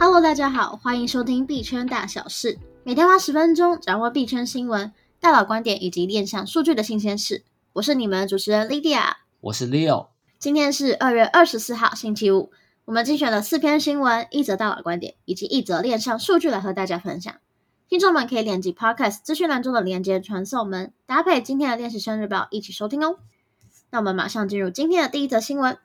Hello，大家好，欢迎收听币圈大小事，每天花十分钟掌握币圈新闻、大佬观点以及链上数据的新鲜事。我是你们的主持人 Lydia，我是 Leo。今天是二月二十四号，星期五。我们精选了四篇新闻、一则大佬观点以及一则链上数据来和大家分享。听众们可以点击 Podcast 资讯栏中的连接传送门，搭配今天的练习生日报一起收听哦。那我们马上进入今天的第一则新闻。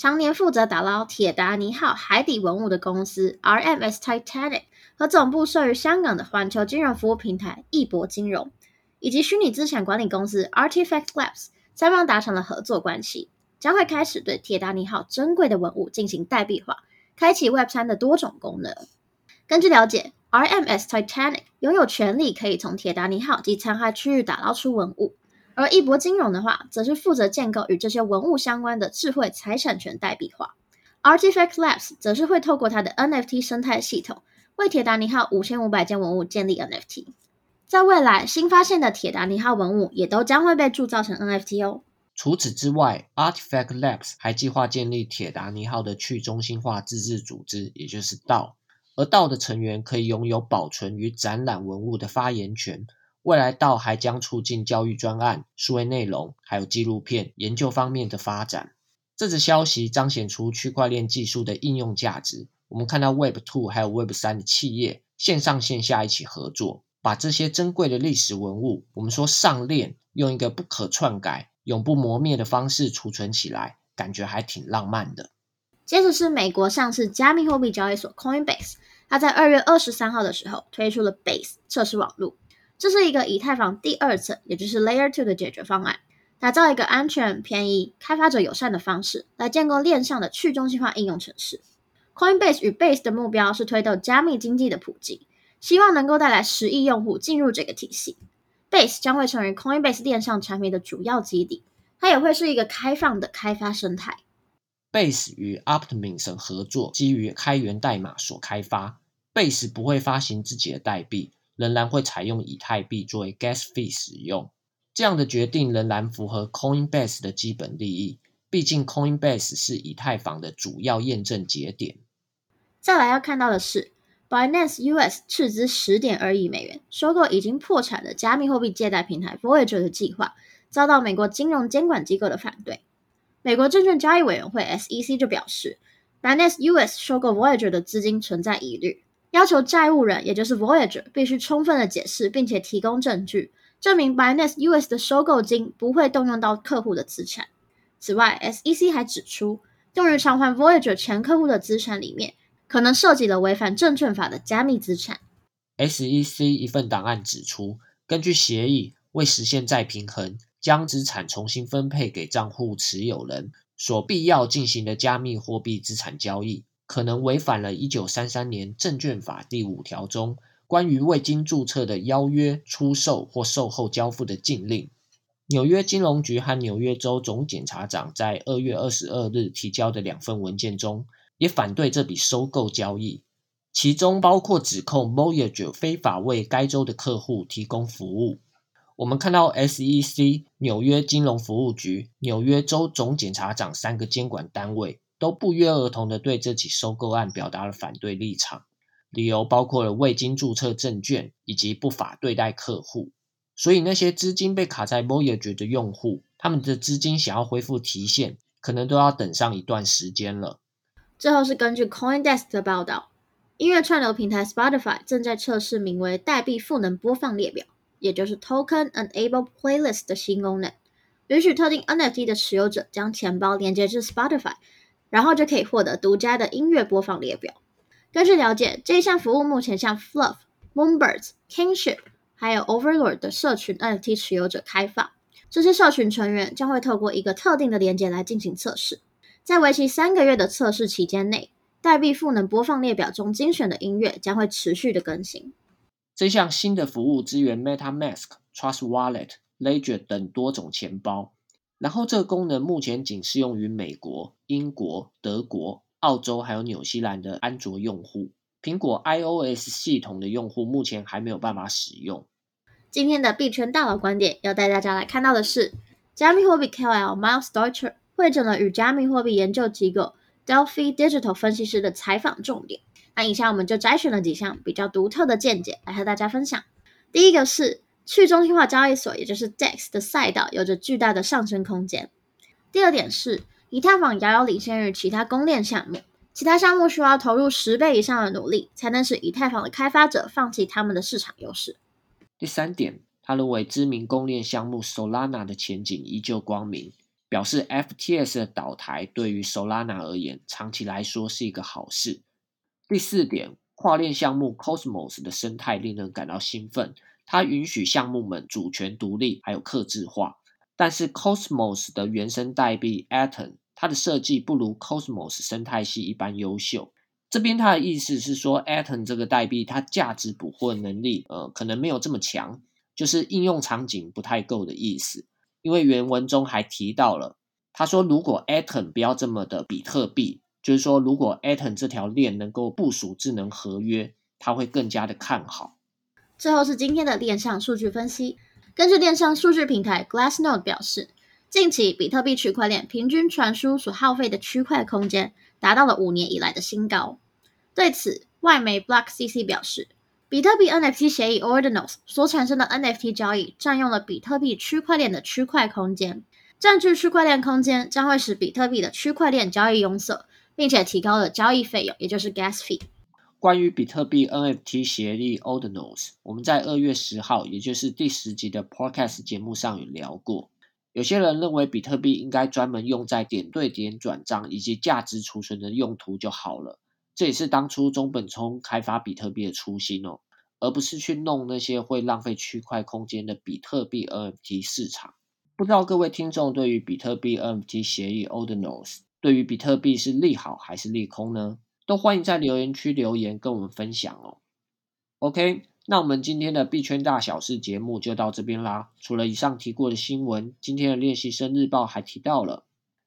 常年负责打捞铁达尼号海底文物的公司 RMS Titanic 和总部设于香港的环球金融服务平台易博金融，以及虚拟资产管理公司 Artifact Labs 三方达成了合作关系，将会开始对铁达尼号珍贵的文物进行代币化，开启 Web 三的多种功能。根据了解，RMS Titanic 拥有权利可以从铁达尼号及残骸区域打捞出文物。而易博金融的话，则是负责建构与这些文物相关的智慧财产权代币化。Artifact Labs 则是会透过它的 NFT 生态系统，为铁达尼号五千五百件文物建立 NFT。在未来，新发现的铁达尼号文物也都将会被铸造成 NFT 哦。除此之外，Artifact Labs 还计划建立铁达尼号的去中心化自治组织，也就是 DAO。而 DAO 的成员可以拥有保存与展览文物的发言权。未来道还将促进教育专案、数位内容，还有纪录片研究方面的发展。这则消息彰显出区块链技术的应用价值。我们看到 Web Two 还有 Web 3的企业线上线下一起合作，把这些珍贵的历史文物，我们说上链，用一个不可篡改、永不磨灭的方式储存起来，感觉还挺浪漫的。接着是美国上市加密货币交易所 Coinbase，它在二月二十三号的时候推出了 Base 测试网络。这是一个以太坊第二层，也就是 Layer Two 的解决方案，打造一个安全、便宜、开发者友善的方式来建构链上的去中心化应用程式。Coinbase 与 Base 的目标是推动加密经济的普及，希望能够带来十亿用户进入这个体系。Base 将会成为 Coinbase 链上产品的主要基底，它也会是一个开放的开发生态。Base 与 Optimism 合作，基于开源代码所开发。Base 不会发行自己的代币。仍然会采用以太币作为 gas fee 使用，这样的决定仍然符合 Coinbase 的基本利益。毕竟 Coinbase 是以太坊的主要验证节点。再来要看到的是，Binance US 斥资十点二亿美元收购已经破产的加密货币借贷平台 Voyager 的计划，遭到美国金融监管机构的反对。美国证券交易委员会 SEC 就表示，Binance US 收购 Voyager 的资金存在疑虑。要求债务人，也就是 Voyager，必须充分的解释，并且提供证据，证明 Binance US 的收购金不会动用到客户的资产。此外，SEC 还指出，用于偿还 Voyager 前客户的资产里面，可能涉及了违反证券法的加密资产。SEC 一份档案指出，根据协议，为实现再平衡，将资产重新分配给账户持有人所必要进行的加密货币资产交易。可能违反了1933年证券法第五条中关于未经注册的邀约、出售或售后交付的禁令。纽约金融局和纽约州总检察长在二月二十二日提交的两份文件中，也反对这笔收购交易，其中包括指控 Voyager 非法为该州的客户提供服务。我们看到 SEC、纽约金融服务局、纽约州总检察长三个监管单位。都不约而同地对这起收购案表达了反对立场，理由包括了未经注册证券以及不法对待客户。所以那些资金被卡在 Voyager 的用户，他们的资金想要恢复提现，可能都要等上一段时间了。最后是根据 CoinDesk 的报道，音乐串流平台 Spotify 正在测试名为“代币赋能播放列表”，也就是 Token Enable Playlist 的新功能，允许特定 NFT 的持有者将钱包连接至 Spotify。然后就可以获得独家的音乐播放列表。根据了解，这一项服务目前向 Fluff、Moonbirds、Kingship 还有 Overlord 的社群 NFT 持有者开放。这些社群成员将会透过一个特定的连接来进行测试。在为期三个月的测试期间内，代币赋能播放列表中精选的音乐将会持续的更新。这项新的服务支援 MetaMask、Trust Wallet、Ledger 等多种钱包。然后，这个功能目前仅适用于美国、英国、德国、澳洲还有纽西兰的安卓用户。苹果 iOS 系统的用户目前还没有办法使用。今天的币圈大佬观点要带大家来看到的是，加密货币 KOL Miles Deutscher 汇整了与加密货币研究机构 Delphi Digital 分析师的采访重点，那以下我们就摘选了几项比较独特的见解来和大家分享。第一个是去中心化交易所，也就是 DEX 的赛道有着巨大的上升空间。第二点是以太坊遥遥领先于其他公链项目，其他项目需要投入十倍以上的努力，才能使以太坊的开发者放弃他们的市场优势。第三点，他认为知名公链项目 Solana 的前景依旧光明。表示 FTS 的倒台对于 Solana 而言，长期来说是一个好事。第四点，跨链项目 Cosmos 的生态令人感到兴奋，它允许项目们主权独立，还有克制化。但是 Cosmos 的原生代币 Atom，它的设计不如 Cosmos 生态系一般优秀。这边它的意思是说，Atom 这个代币它价值捕获能力，呃，可能没有这么强，就是应用场景不太够的意思。因为原文中还提到了，他说如果 Atom 不要这么的比特币，就是说如果 Atom 这条链能够部署智能合约，他会更加的看好。最后是今天的链上数据分析，根据链上数据平台 Glassnode 表示，近期比特币区块链平均传输所耗费的区块空间达到了五年以来的新高。对此，外媒 BlockCC 表示。比特币 NFT 协议 Ordinals 所产生的 NFT 交易占用了比特币区块链的区块空间，占据区块链空间将会使比特币的区块链交易拥塞，并且提高了交易费用，也就是 Gas Fee。关于比特币 NFT 协议 Ordinals，我们在二月十号，也就是第十集的 Podcast 节目上有聊过。有些人认为比特币应该专门用在点对点转账以及价值储存的用途就好了。这也是当初中本聪开发比特币的初心哦，而不是去弄那些会浪费区块空间的比特币 NFT 市场。不知道各位听众对于比特币 NFT 协议 Ordinals 对于比特币是利好还是利空呢？都欢迎在留言区留言跟我们分享哦。OK，那我们今天的币圈大小事节目就到这边啦。除了以上提过的新闻，今天的练习生日报还提到了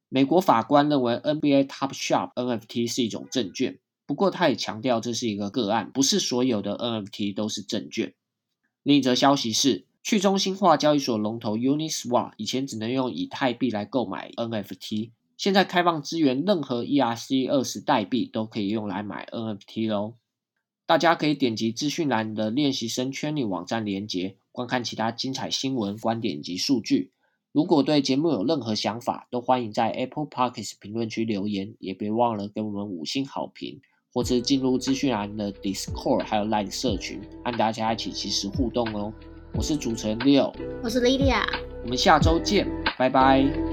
美国法官认为 NBA Topshop NFT 是一种证券。不过，他也强调这是一个个案，不是所有的 NFT 都是证券。另一则消息是，去中心化交易所龙头 Uniswap 以前只能用以太币来购买 NFT，现在开放支援任何 ERC 二十代币都可以用来买 NFT 喽。大家可以点击资讯栏的练习生圈里网站连接，观看其他精彩新闻、观点及数据。如果对节目有任何想法，都欢迎在 Apple Podcast 评论区留言，也别忘了给我们五星好评。或是进入资讯栏的 Discord，还有 Line 社群，和大家一起即时互动哦。我是主持人 Leo，我是 Lydia，我们下周见，拜拜。